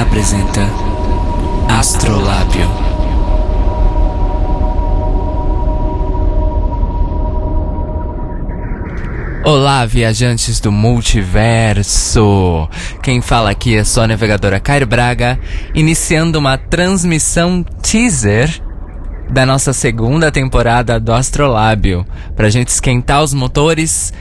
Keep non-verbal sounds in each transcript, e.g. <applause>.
Apresenta Astrolábio. Olá, viajantes do multiverso! Quem fala aqui é só a navegadora Cairo Braga, iniciando uma transmissão teaser da nossa segunda temporada do Astrolábio, pra gente esquentar os motores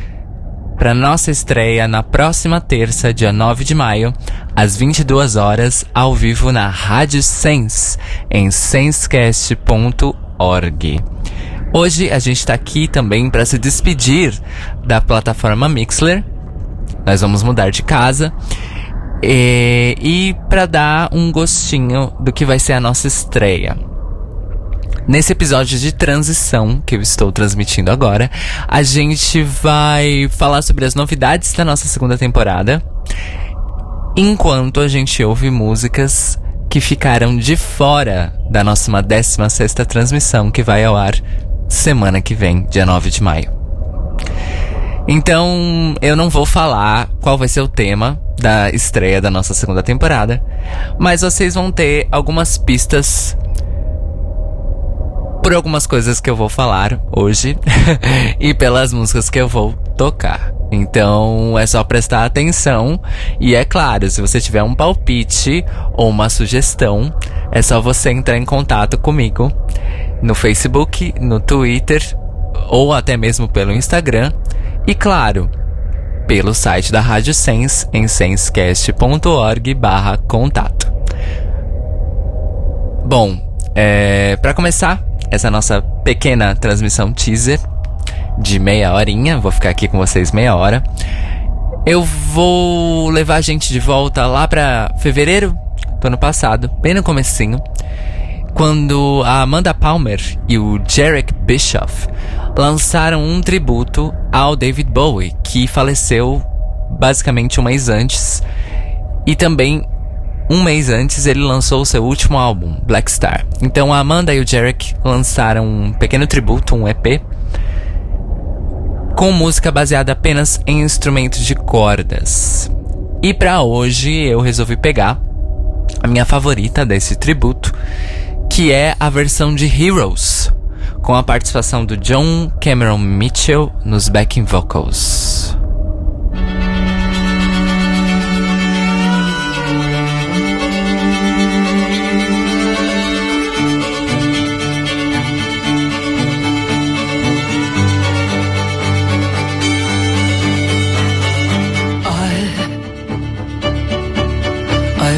para nossa estreia na próxima terça, dia 9 de maio, às 22 horas, ao vivo na Rádio Sense, em sensecast.org. Hoje a gente está aqui também para se despedir da plataforma Mixler. Nós vamos mudar de casa. E, e para dar um gostinho do que vai ser a nossa estreia. Nesse episódio de transição que eu estou transmitindo agora, a gente vai falar sobre as novidades da nossa segunda temporada, enquanto a gente ouve músicas que ficaram de fora da nossa 16 transmissão que vai ao ar semana que vem, dia 9 de maio. Então, eu não vou falar qual vai ser o tema da estreia da nossa segunda temporada, mas vocês vão ter algumas pistas por algumas coisas que eu vou falar hoje <laughs> e pelas músicas que eu vou tocar. Então é só prestar atenção e é claro, se você tiver um palpite ou uma sugestão, é só você entrar em contato comigo no Facebook, no Twitter ou até mesmo pelo Instagram e claro, pelo site da Rádio Sense em sensecast.org/contato. Bom, é, para começar, essa nossa pequena transmissão teaser de meia horinha. Vou ficar aqui com vocês meia hora. Eu vou levar a gente de volta lá para fevereiro do ano passado, bem no comecinho, quando a Amanda Palmer e o Jarek Bischoff lançaram um tributo ao David Bowie, que faleceu basicamente um mês antes, e também um mês antes, ele lançou seu último álbum, Black Star. Então a Amanda e o Jarek lançaram um pequeno tributo, um EP, com música baseada apenas em instrumentos de cordas. E para hoje eu resolvi pegar a minha favorita desse tributo, que é a versão de Heroes, com a participação do John Cameron Mitchell nos backing vocals.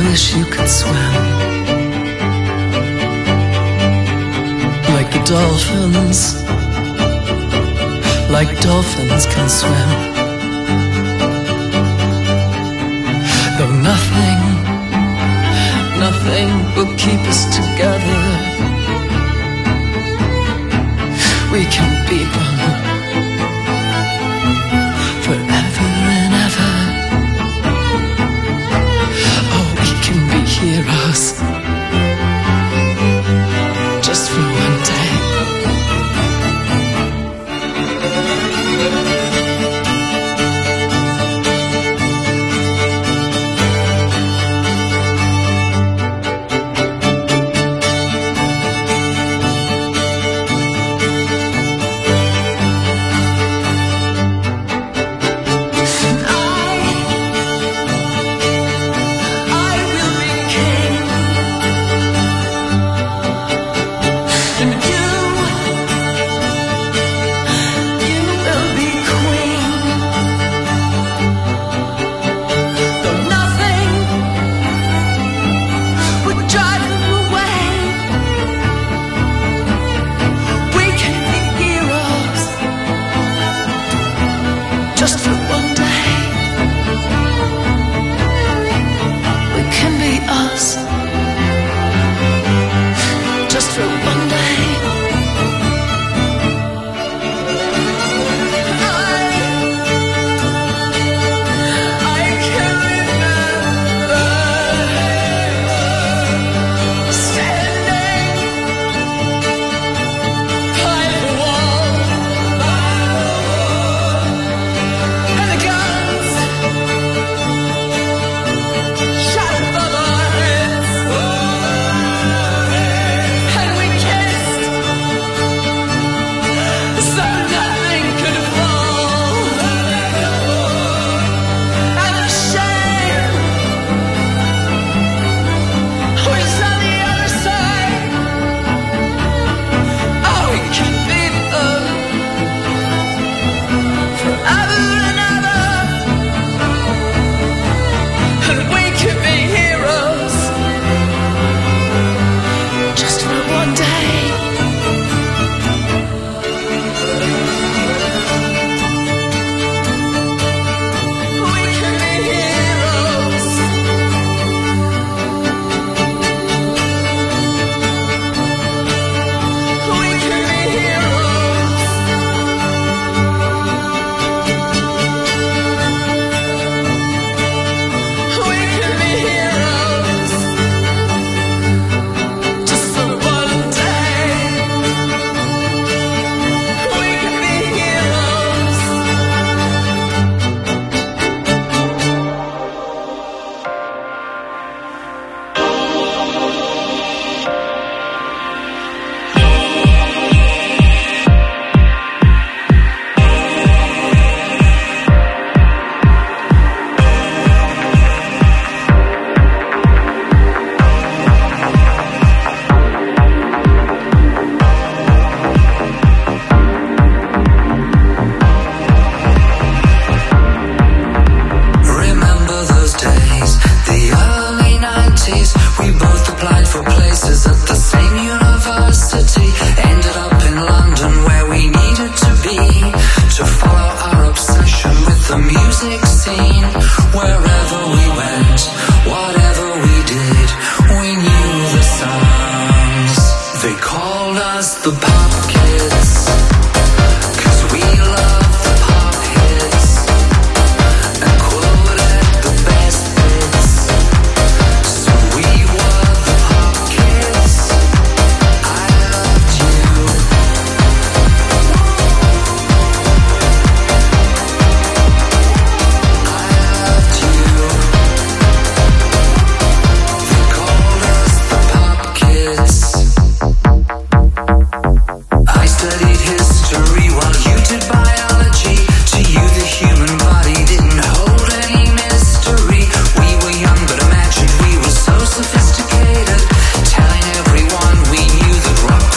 Wish you could swim like the dolphins, like dolphins can swim. Though nothing, nothing will keep us together, we can be one. Heroes. esta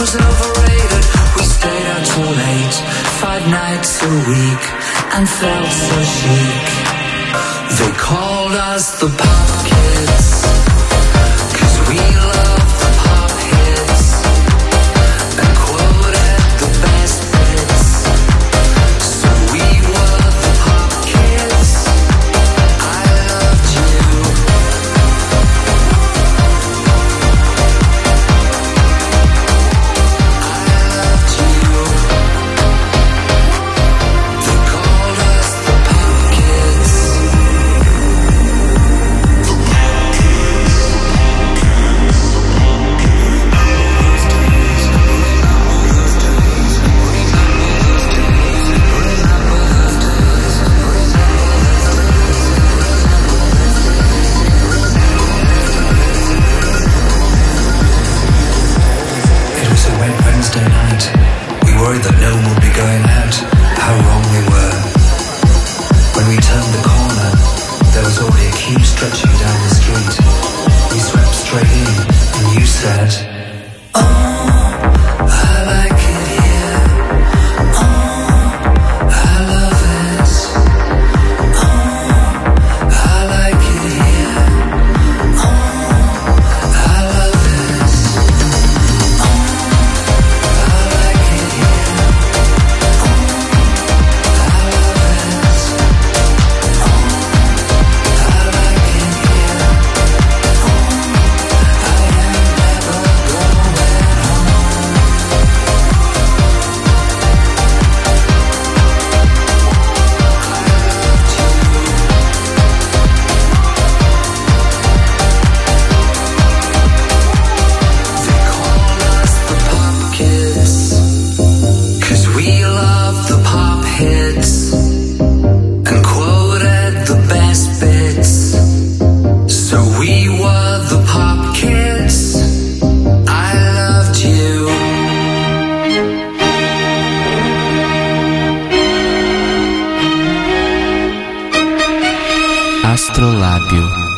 was overrated. We stayed out too late, five nights a week, and felt so chic. They called us the podcast. Astrolábio.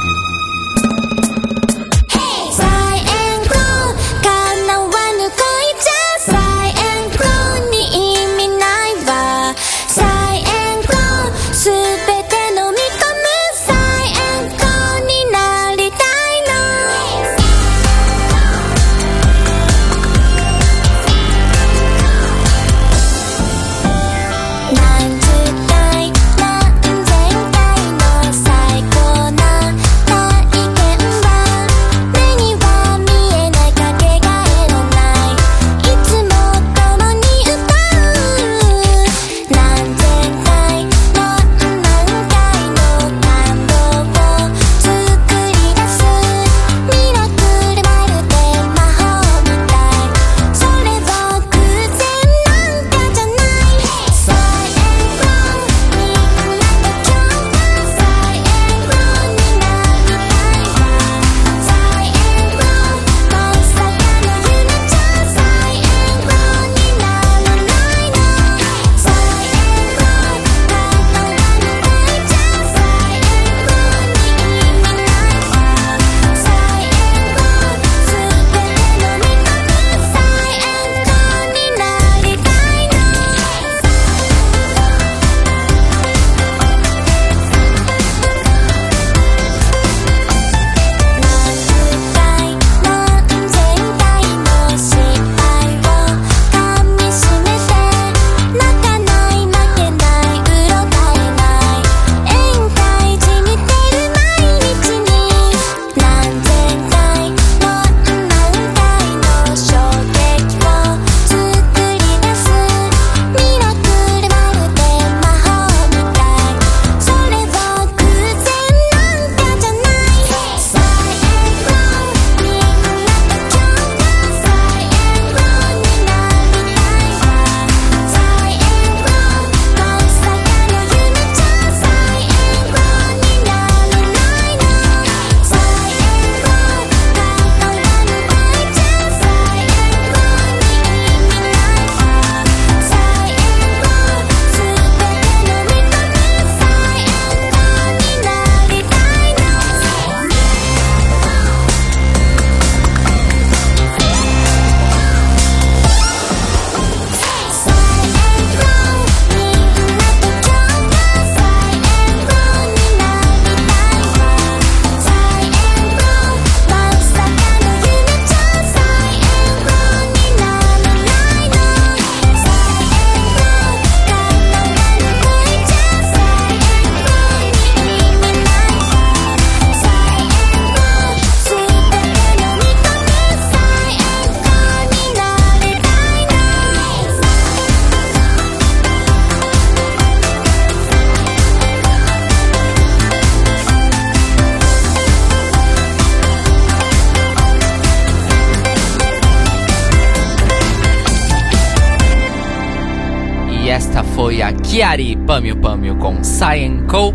Kiari Pamio Pamio com Saienko,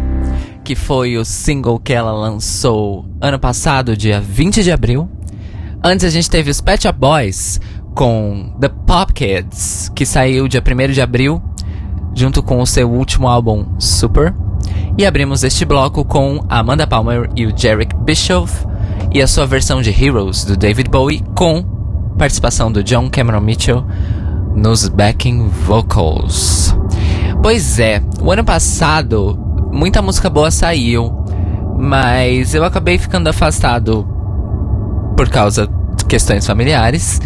que foi o single que ela lançou ano passado, dia 20 de abril. Antes a gente teve os Pet Shop Boys com The Pop Kids, que saiu dia 1 de abril, junto com o seu último álbum Super. E abrimos este bloco com Amanda Palmer e o Jarek Bischoff e a sua versão de Heroes do David Bowie com participação do John Cameron Mitchell nos backing vocals. Pois é, o ano passado muita música boa saiu, mas eu acabei ficando afastado por causa de questões familiares.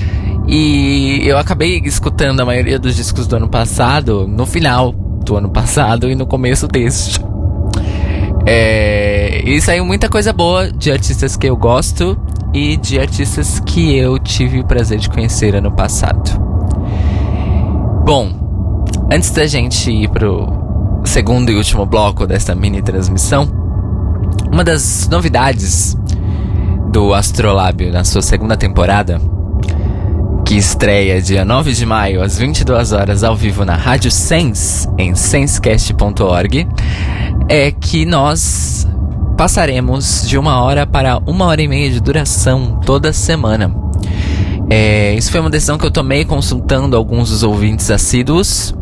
E eu acabei escutando a maioria dos discos do ano passado no final do ano passado e no começo deste. É, e saiu muita coisa boa de artistas que eu gosto e de artistas que eu tive o prazer de conhecer ano passado. Bom, antes da gente ir pro segundo e último bloco desta mini transmissão, uma das novidades do Astrolábio na sua segunda temporada, que estreia dia 9 de maio às 22 horas ao vivo na Rádio Sense, em sensecast.org, é que nós passaremos de uma hora para uma hora e meia de duração toda semana. É, isso foi uma decisão que eu tomei consultando alguns dos ouvintes assíduos,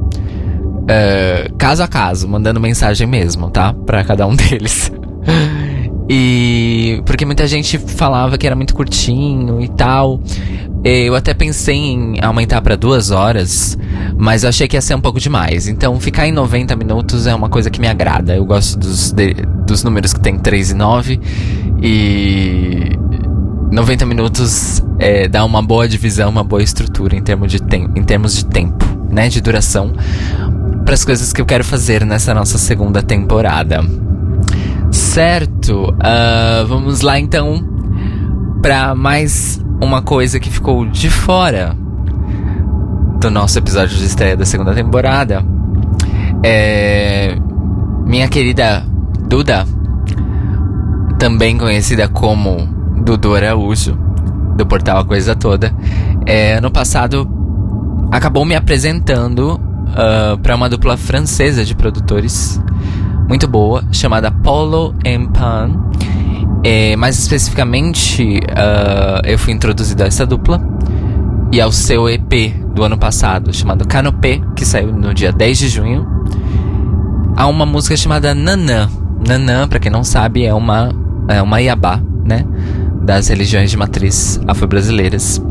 é, caso a caso, mandando mensagem mesmo, tá? Pra cada um <laughs> deles. e porque muita gente falava que era muito curtinho e tal. Eu até pensei em aumentar para duas horas, mas eu achei que ia ser um pouco demais. Então, ficar em 90 minutos é uma coisa que me agrada. Eu gosto dos, de, dos números que tem 3 e 9. E 90 minutos é, dá uma boa divisão, uma boa estrutura em, termos de em termos de tempo, né? De duração. Para as coisas que eu quero fazer nessa nossa segunda temporada. Certo? Uh, vamos lá então para mais uma coisa que ficou de fora do nosso episódio de estreia da segunda temporada. É. Minha querida Duda, também conhecida como Dudu Araújo, do portal A Coisa Toda, é, ano passado acabou me apresentando uh, para uma dupla francesa de produtores muito boa, chamada Polo and Pan. É, mais especificamente, uh, eu fui introduzido a essa dupla e ao seu EP do ano passado, chamado Canopé, que saiu no dia 10 de junho. Há uma música chamada Nanã. Nanã, para quem não sabe, é uma, é uma iabá, né? Das religiões de matriz afro-brasileiras.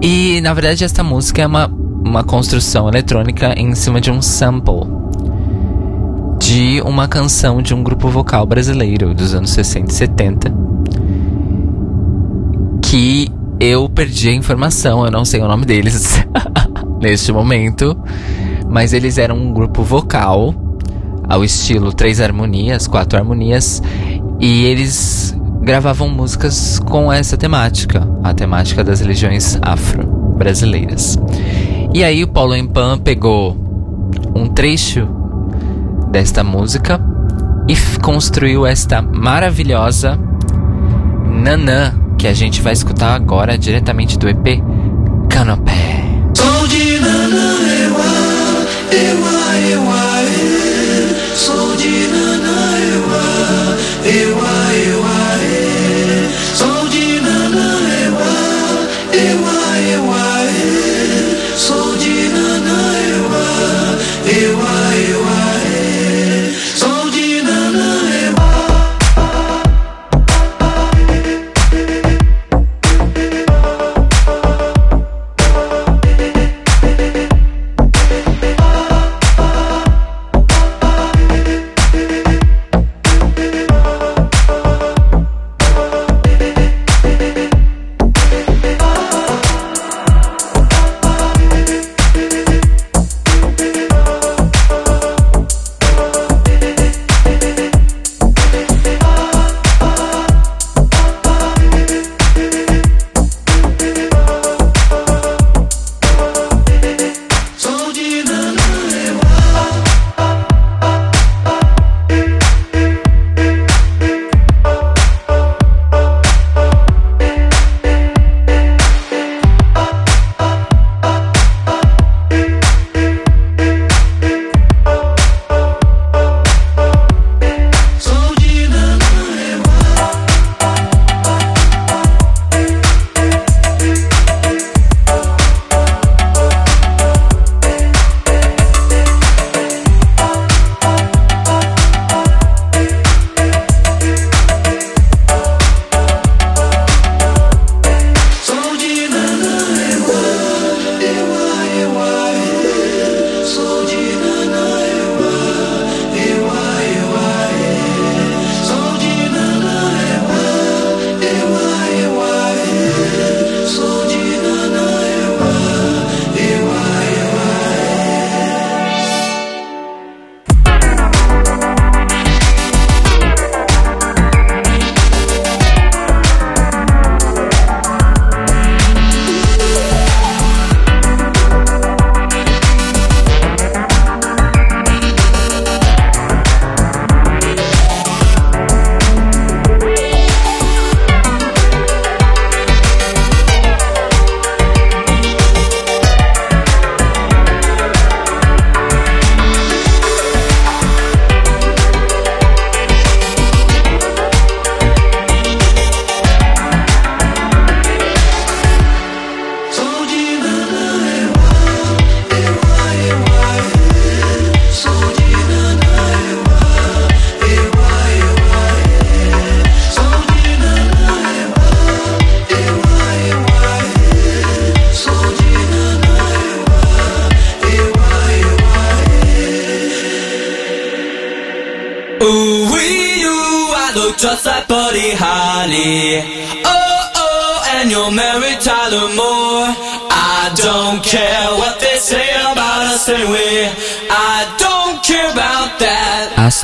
E, na verdade, esta música é uma, uma construção eletrônica em cima de um sample de uma canção de um grupo vocal brasileiro dos anos 60 e 70 que eu perdi a informação, eu não sei o nome deles <laughs> neste momento, mas eles eram um grupo vocal ao estilo três harmonias, quatro harmonias, e eles gravavam músicas com essa temática, a temática das religiões afro-brasileiras. E aí o Paulo Empan pegou um trecho desta música e construiu esta maravilhosa Nanã, que a gente vai escutar agora diretamente do EP Canopé.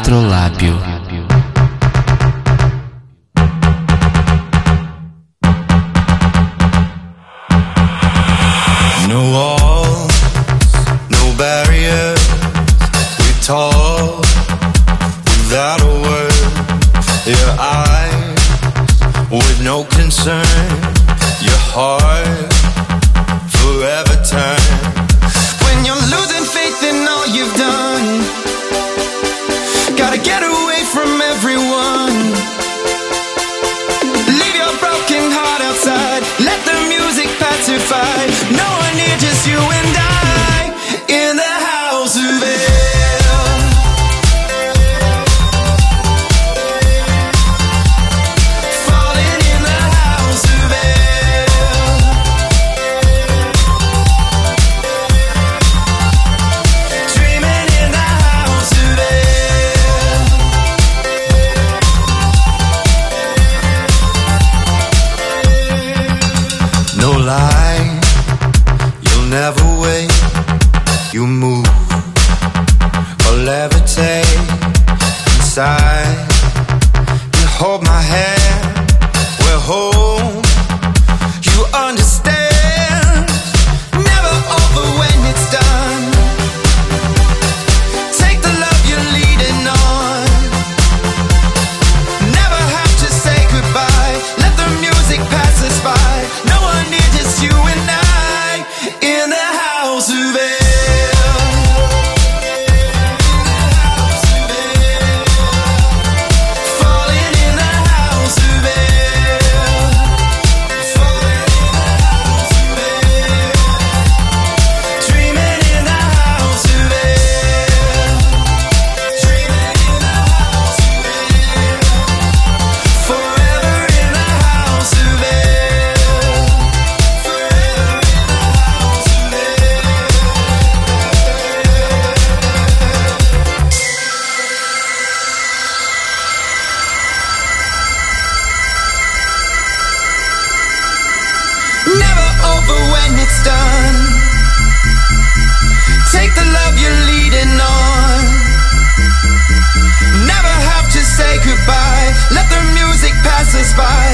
Astrolábio. No walls, no barriers. We talk without a word. Your eyes with no concern. say goodbye. Let the music pass us by.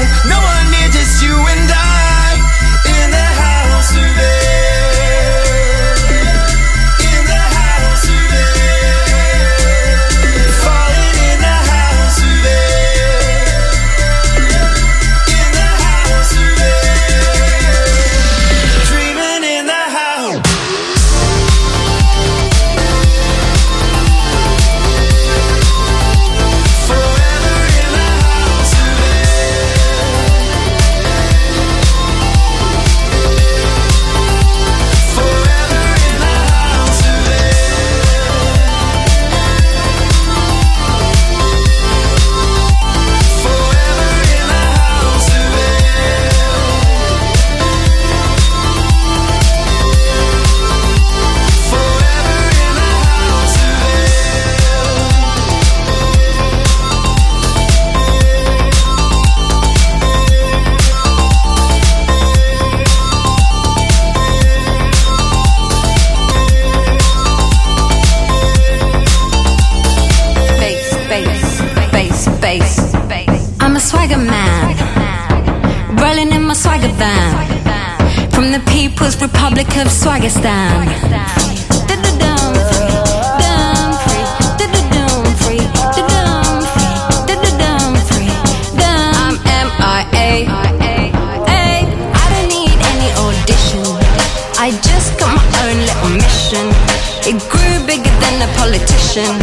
of Swagistan. I'm MIA. I don't need any audition. I just got my own little mission. It grew bigger than a politician.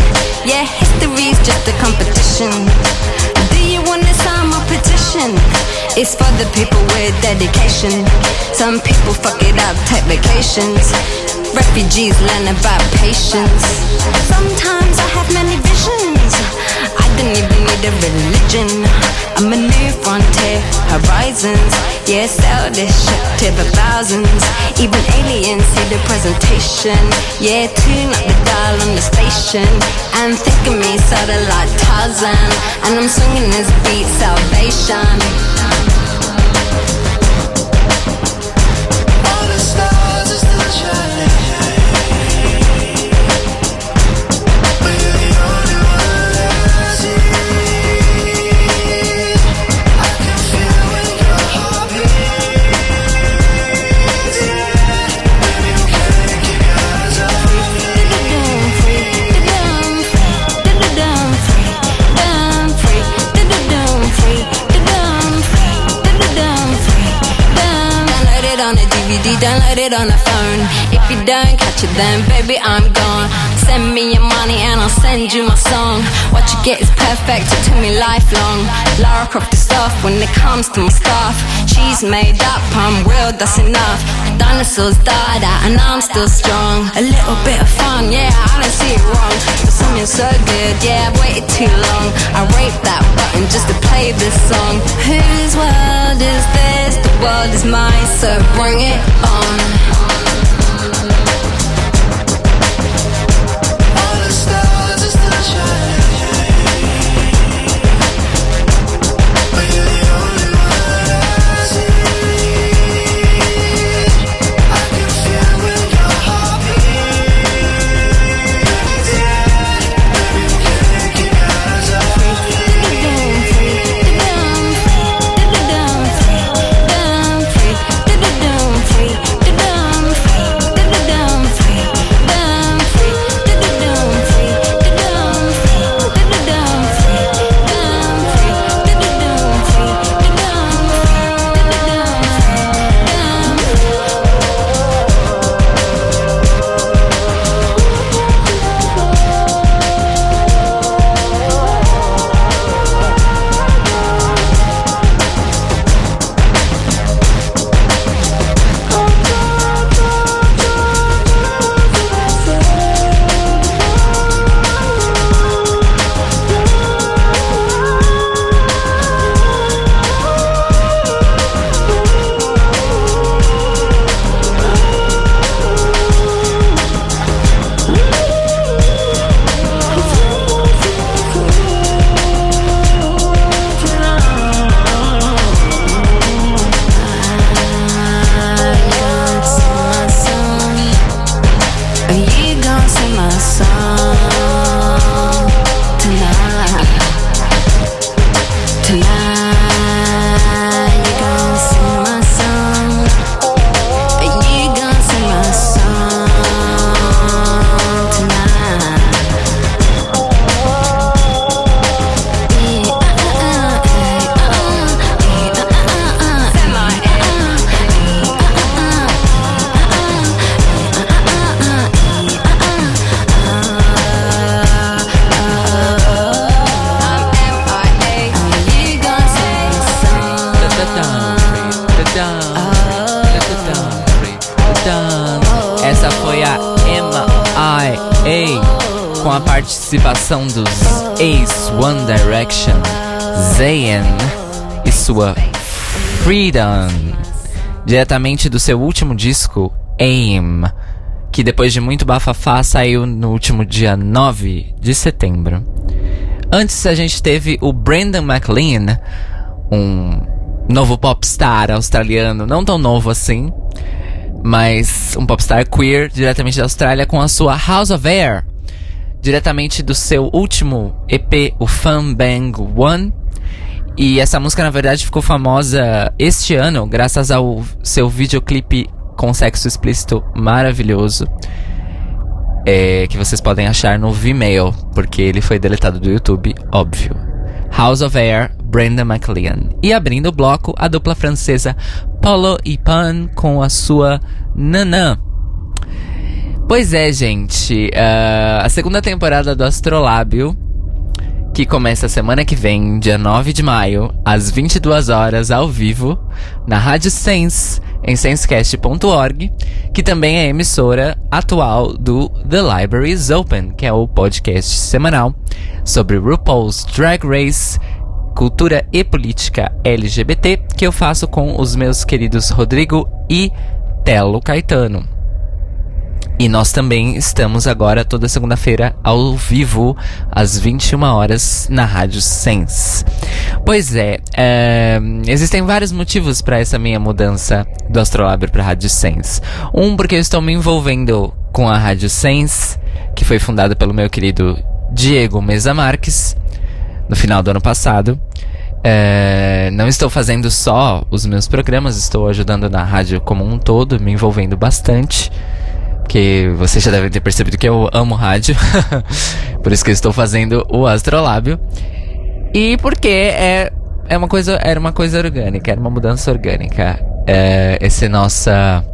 Yeah, history's just a competition. Do you wanna sign my petition? It's for the people with dedication. Some people fuck it up, take vacations. Refugees learn about patience. Sometimes I have many visions. I don't even need a religion. I'm a new frontier, horizons. Yeah, sell this shit to the thousands. Even aliens see the presentation. Yeah, tune up the dial on the station. And think of me satellite Tarzan. And I'm swinging this beat, salvation. On a phone. If you don't catch it, then get is perfect, it took me lifelong. Lara Croft is soft when it comes to my stuff. She's made up, I'm real, that's enough. Dinosaurs died out and I'm still strong. A little bit of fun, yeah, I don't see it wrong. But something so good, yeah, I've waited too long. I raped that button just to play this song. Whose world is this? The world is mine, so bring it on. Dos Ace One Direction, Zayn e sua Freedom, diretamente do seu último disco, Aim, que depois de muito bafafá saiu no último dia 9 de setembro. Antes a gente teve o Brandon McLean, um novo popstar australiano, não tão novo assim, mas um popstar queer diretamente da Austrália com a sua House of Air, diretamente do seu último EP, o Fun Bang One. E essa música na verdade ficou famosa este ano graças ao seu videoclipe com sexo explícito maravilhoso. É, que vocês podem achar no Vimeo, porque ele foi deletado do YouTube, óbvio. House of Air, Brenda McLean. E abrindo o bloco, a dupla francesa Polo e Pan com a sua Nanã. Pois é, gente. ah, a segunda temporada do Astrolábio, que começa semana que vem, dia 9 de maio, às 22 horas, ao vivo, na Rádio Sense, em sensecast.org, que também é emissora atual do The Libraries Open, que é o podcast semanal sobre RuPaul's Drag Race, cultura e política LGBT, que eu faço com os meus queridos Rodrigo e Telo Caetano. E nós também estamos agora toda segunda-feira ao vivo, às 21 horas, na Rádio Sense. Pois é, é, existem vários motivos para essa minha mudança do Astrolábio para Rádio Sense. Um, porque eu estou me envolvendo com a Rádio Sense, que foi fundada pelo meu querido Diego Mesa Marques, no final do ano passado. É, não estou fazendo só os meus programas, estou ajudando na rádio como um todo, me envolvendo bastante. Porque vocês já devem ter percebido que eu amo rádio. <laughs> Por isso que eu estou fazendo o Astrolábio. E porque é, é uma coisa, era uma coisa orgânica, era uma mudança orgânica. É, essa nossa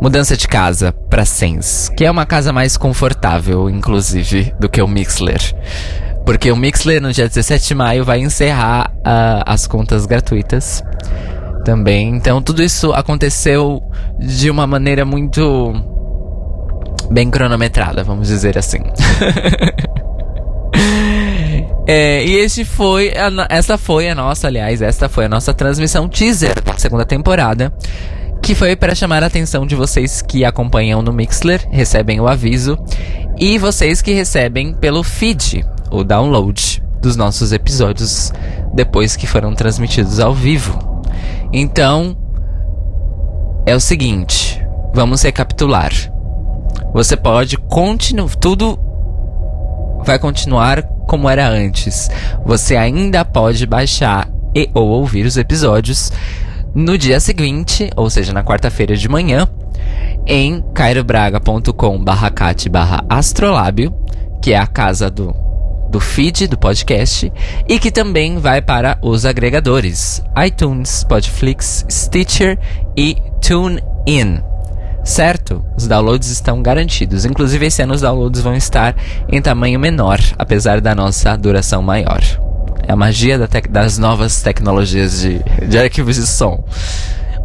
mudança de casa pra Sens, que é uma casa mais confortável, inclusive, do que o Mixler. Porque o Mixler, no dia 17 de maio, vai encerrar ah, as contas gratuitas também. Então, tudo isso aconteceu de uma maneira muito bem cronometrada, vamos dizer assim. <laughs> É, e este foi a essa foi a nossa, aliás, esta foi a nossa transmissão teaser da segunda temporada, que foi para chamar a atenção de vocês que acompanham no Mixler, recebem o aviso, e vocês que recebem pelo feed, o download dos nossos episódios depois que foram transmitidos ao vivo. Então, é o seguinte, vamos recapitular. Você pode continuar. Tudo vai continuar como era antes. Você ainda pode baixar e ou ouvir os episódios no dia seguinte, ou seja, na quarta-feira de manhã, em cairobraga.com barra cat barra astrolábio, que é a casa do, do feed do podcast, e que também vai para os agregadores iTunes, Podflix, Stitcher e TuneIn certo? Os downloads estão garantidos. Inclusive, esse ano os downloads vão estar em tamanho menor, apesar da nossa duração maior. É a magia da das novas tecnologias de, de arquivos de som.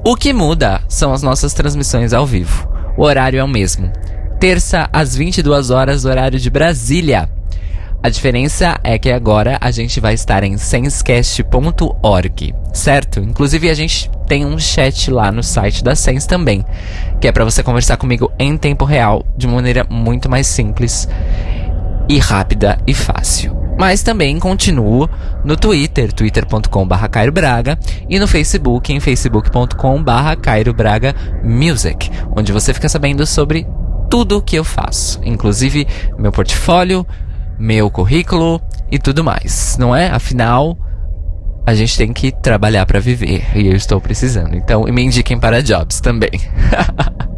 O que muda são as nossas transmissões ao vivo. O horário é o mesmo. Terça às 22 horas, horário de Brasília. A diferença é que agora a gente vai estar em sensecast.org, certo? Inclusive a gente tem um chat lá no site da Sens também, que é para você conversar comigo em tempo real, de maneira muito mais simples e rápida e fácil. Mas também continuo no Twitter, twitter.com.br Cairo Braga, e no Facebook, em facebook.com.br Cairo Braga Music, onde você fica sabendo sobre tudo que eu faço, inclusive meu portfólio, meu currículo e tudo mais, não é? Afinal, a gente tem que trabalhar para viver e eu estou precisando. Então, me indiquem para jobs também. <laughs>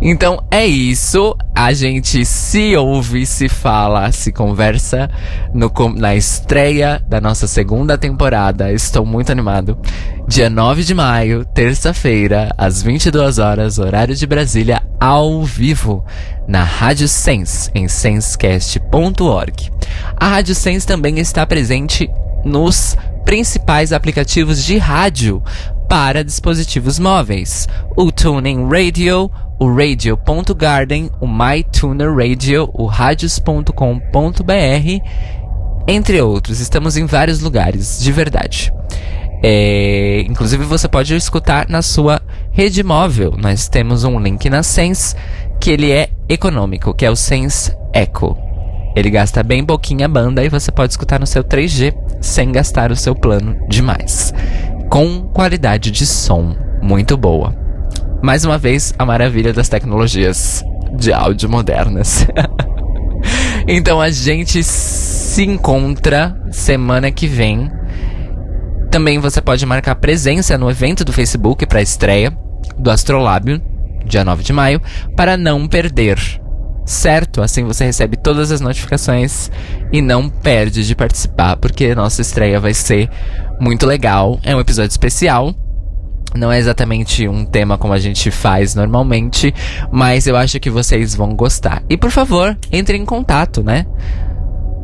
Então é isso. A gente se ouve, se fala, se conversa no, na estreia da nossa segunda temporada. Estou muito animado. Dia 9 de maio, terça-feira, às 22 horas, horário de Brasília, ao vivo, na Rádio Sense, em sensecast.org. A Rádio Sense também está presente nos principais aplicativos de rádio para dispositivos móveis: o TuneIn Radio, o Radio.garden, o MyTuner Radio, o Radios.com.br, entre outros. Estamos em vários lugares, de verdade. É, inclusive você pode escutar na sua rede móvel. Nós temos um link na Sense que ele é econômico, que é o Sense Echo. Ele gasta bem pouquinha banda e você pode escutar no seu 3G sem gastar o seu plano demais. Com qualidade de som muito boa. Mais uma vez, a maravilha das tecnologias de áudio modernas. <laughs> então a gente se encontra semana que vem. Também você pode marcar presença no evento do Facebook para a estreia do Astrolábio, dia 9 de maio, para não perder. Certo? Assim você recebe todas as notificações e não perde de participar, porque nossa estreia vai ser muito legal. É um episódio especial. Não é exatamente um tema como a gente faz normalmente, mas eu acho que vocês vão gostar. E por favor, entre em contato, né?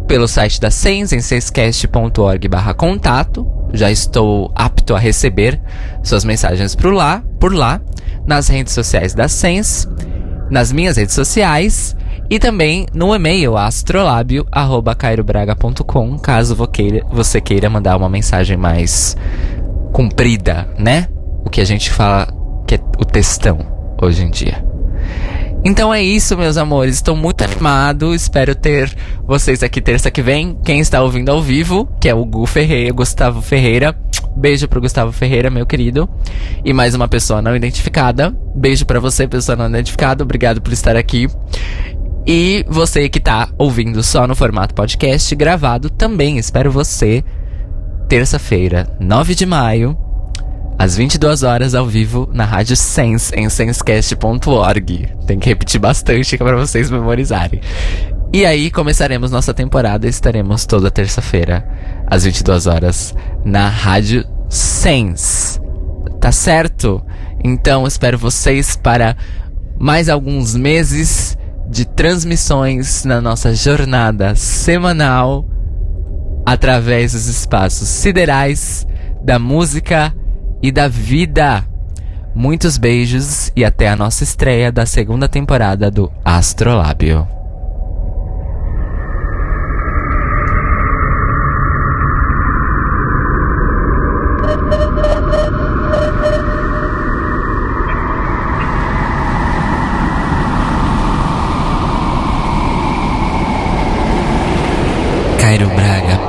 pelo site da Sens, em senscast.org barra contato. Já estou apto a receber suas mensagens por lá, por lá, nas redes sociais da Sens, nas minhas redes sociais e também no e-mail astrolabio@cairobraga.com, caso você queira mandar uma mensagem mais comprida, né? O que a gente fala que é o textão hoje em dia. Então é isso, meus amores. Estou muito animado. Espero ter vocês aqui terça que vem. Quem está ouvindo ao vivo, que é o Gu Ferreira, Gustavo Ferreira. Beijo pro Gustavo Ferreira, meu querido. E mais uma pessoa não identificada. Beijo pra você, pessoa não identificada. Obrigado por estar aqui. E você que tá ouvindo só no formato podcast gravado também. Espero você terça-feira, 9 de maio, às 22 horas ao vivo na Rádio Sense em sensecast.org. Tem que repetir bastante é para vocês memorizarem. E aí começaremos nossa temporada e estaremos toda terça-feira às 22 horas na Rádio Sense. Tá certo? Então espero vocês para mais alguns meses de transmissões na nossa jornada semanal através dos espaços siderais da música e da vida. Muitos beijos e até a nossa estreia da segunda temporada do Astrolábio.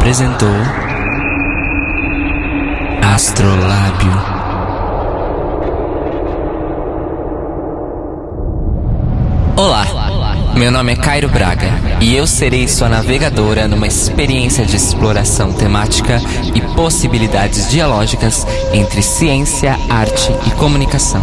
Apresentou Astrolábio. Olá, meu nome é Cairo Braga e eu serei sua navegadora numa experiência de exploração temática e possibilidades dialógicas entre ciência, arte e comunicação.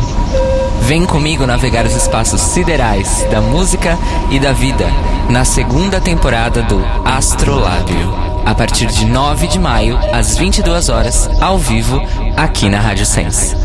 Vem comigo navegar os espaços siderais da música e da vida na segunda temporada do Astrolábio, a partir de 9 de maio às 22 horas, ao vivo, aqui na Rádio Sense.